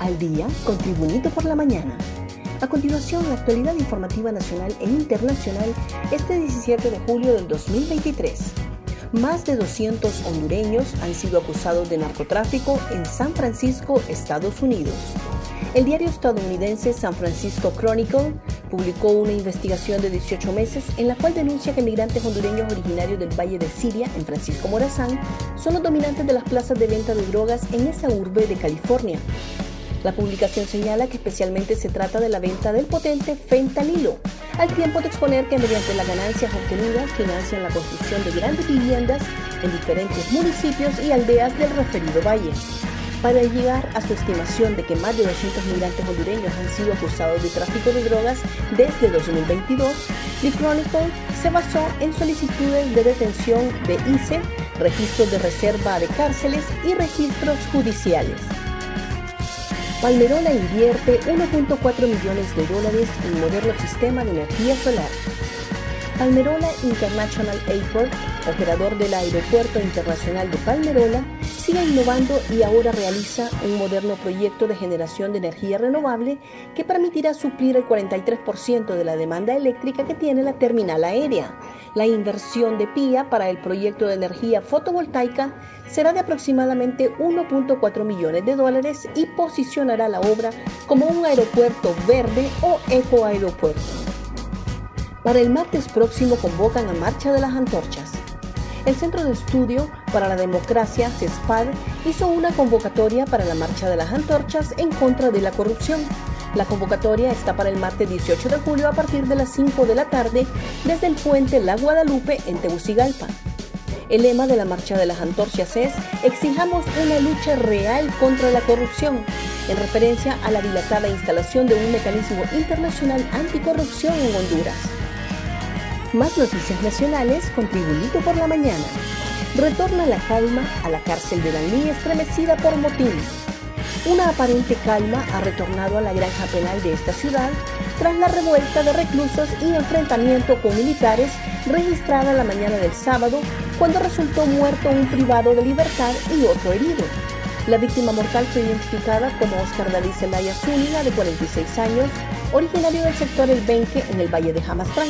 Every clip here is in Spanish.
al día con Tribunito por la mañana. A continuación, la actualidad informativa nacional e internacional este 17 de julio del 2023. Más de 200 hondureños han sido acusados de narcotráfico en San Francisco, Estados Unidos. El diario estadounidense San Francisco Chronicle publicó una investigación de 18 meses en la cual denuncia que migrantes hondureños originarios del Valle de Siria, en Francisco Morazán, son los dominantes de las plazas de venta de drogas en esa urbe de California. La publicación señala que especialmente se trata de la venta del potente fentanilo, al tiempo de exponer que mediante las ganancias obtenidas financian la construcción de grandes viviendas en diferentes municipios y aldeas del referido valle. Para llegar a su estimación de que más de 200 migrantes hondureños han sido acusados de tráfico de drogas desde 2022, The Chronicle se basó en solicitudes de detención de ICE, registros de reserva de cárceles y registros judiciales. Palmerola invierte 1.4 millones de dólares en moderno sistema de energía solar. Palmerola International Airport, operador del Aeropuerto Internacional de Palmerola, sigue innovando y ahora realiza un moderno proyecto de generación de energía renovable que permitirá suplir el 43% de la demanda eléctrica que tiene la terminal aérea. La inversión de PIA para el proyecto de energía fotovoltaica será de aproximadamente 1.4 millones de dólares y posicionará la obra como un aeropuerto verde o ecoaeropuerto. Para el martes próximo convocan a Marcha de las Antorchas. El Centro de Estudio para la Democracia, CESPAD, hizo una convocatoria para la Marcha de las Antorchas en contra de la corrupción. La convocatoria está para el martes 18 de julio a partir de las 5 de la tarde desde el puente La Guadalupe en Tegucigalpa. El lema de la Marcha de las Antorchas es Exijamos una lucha real contra la corrupción, en referencia a la dilatada instalación de un mecanismo internacional anticorrupción en Honduras. Más noticias nacionales con Tribunito por la Mañana. Retorna la calma a la cárcel de Danlí estremecida por motín. Una aparente calma ha retornado a la granja penal de esta ciudad tras la revuelta de reclusos y enfrentamiento con militares registrada la mañana del sábado cuando resultó muerto un privado de libertad y otro herido. La víctima mortal fue identificada como Oscar David Zelaya Zúñiga, de 46 años, originario del sector El Benque en el Valle de Jamastrán.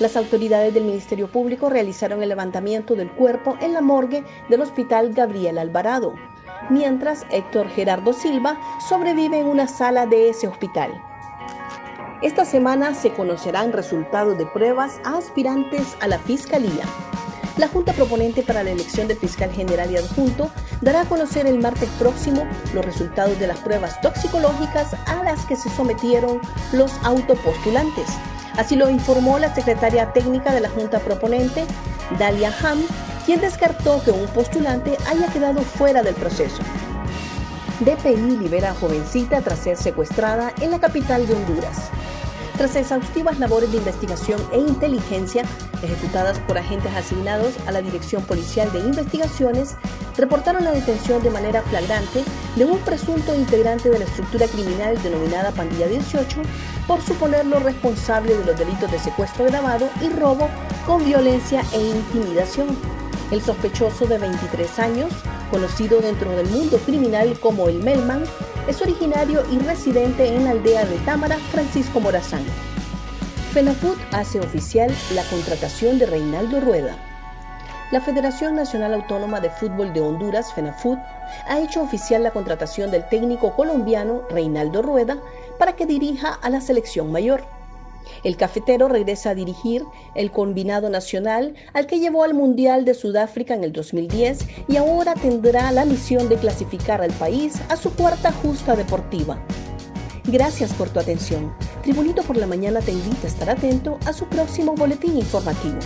Las autoridades del Ministerio Público realizaron el levantamiento del cuerpo en la morgue del Hospital Gabriel Alvarado, mientras Héctor Gerardo Silva sobrevive en una sala de ese hospital. Esta semana se conocerán resultados de pruebas a aspirantes a la Fiscalía. La Junta Proponente para la elección de fiscal general y adjunto dará a conocer el martes próximo los resultados de las pruebas toxicológicas a las que se sometieron los autopostulantes. Así lo informó la secretaria técnica de la Junta Proponente, Dalia Ham, quien descartó que un postulante haya quedado fuera del proceso. DPI libera a jovencita tras ser secuestrada en la capital de Honduras. Tras exhaustivas labores de investigación e inteligencia ejecutadas por agentes asignados a la Dirección Policial de Investigaciones, reportaron la detención de manera flagrante de un presunto integrante de la estructura criminal denominada Pandilla 18 por suponerlo responsable de los delitos de secuestro grabado y robo con violencia e intimidación. El sospechoso de 23 años, conocido dentro del mundo criminal como el Melman, es originario y residente en la aldea de Támara, Francisco Morazán. FENAFUT hace oficial la contratación de Reinaldo Rueda. La Federación Nacional Autónoma de Fútbol de Honduras, FENAFUT, ha hecho oficial la contratación del técnico colombiano Reinaldo Rueda para que dirija a la selección mayor. El cafetero regresa a dirigir el combinado nacional al que llevó al Mundial de Sudáfrica en el 2010 y ahora tendrá la misión de clasificar al país a su cuarta justa deportiva. Gracias por tu atención. Tribunito por la Mañana te invita a estar atento a su próximo boletín informativo.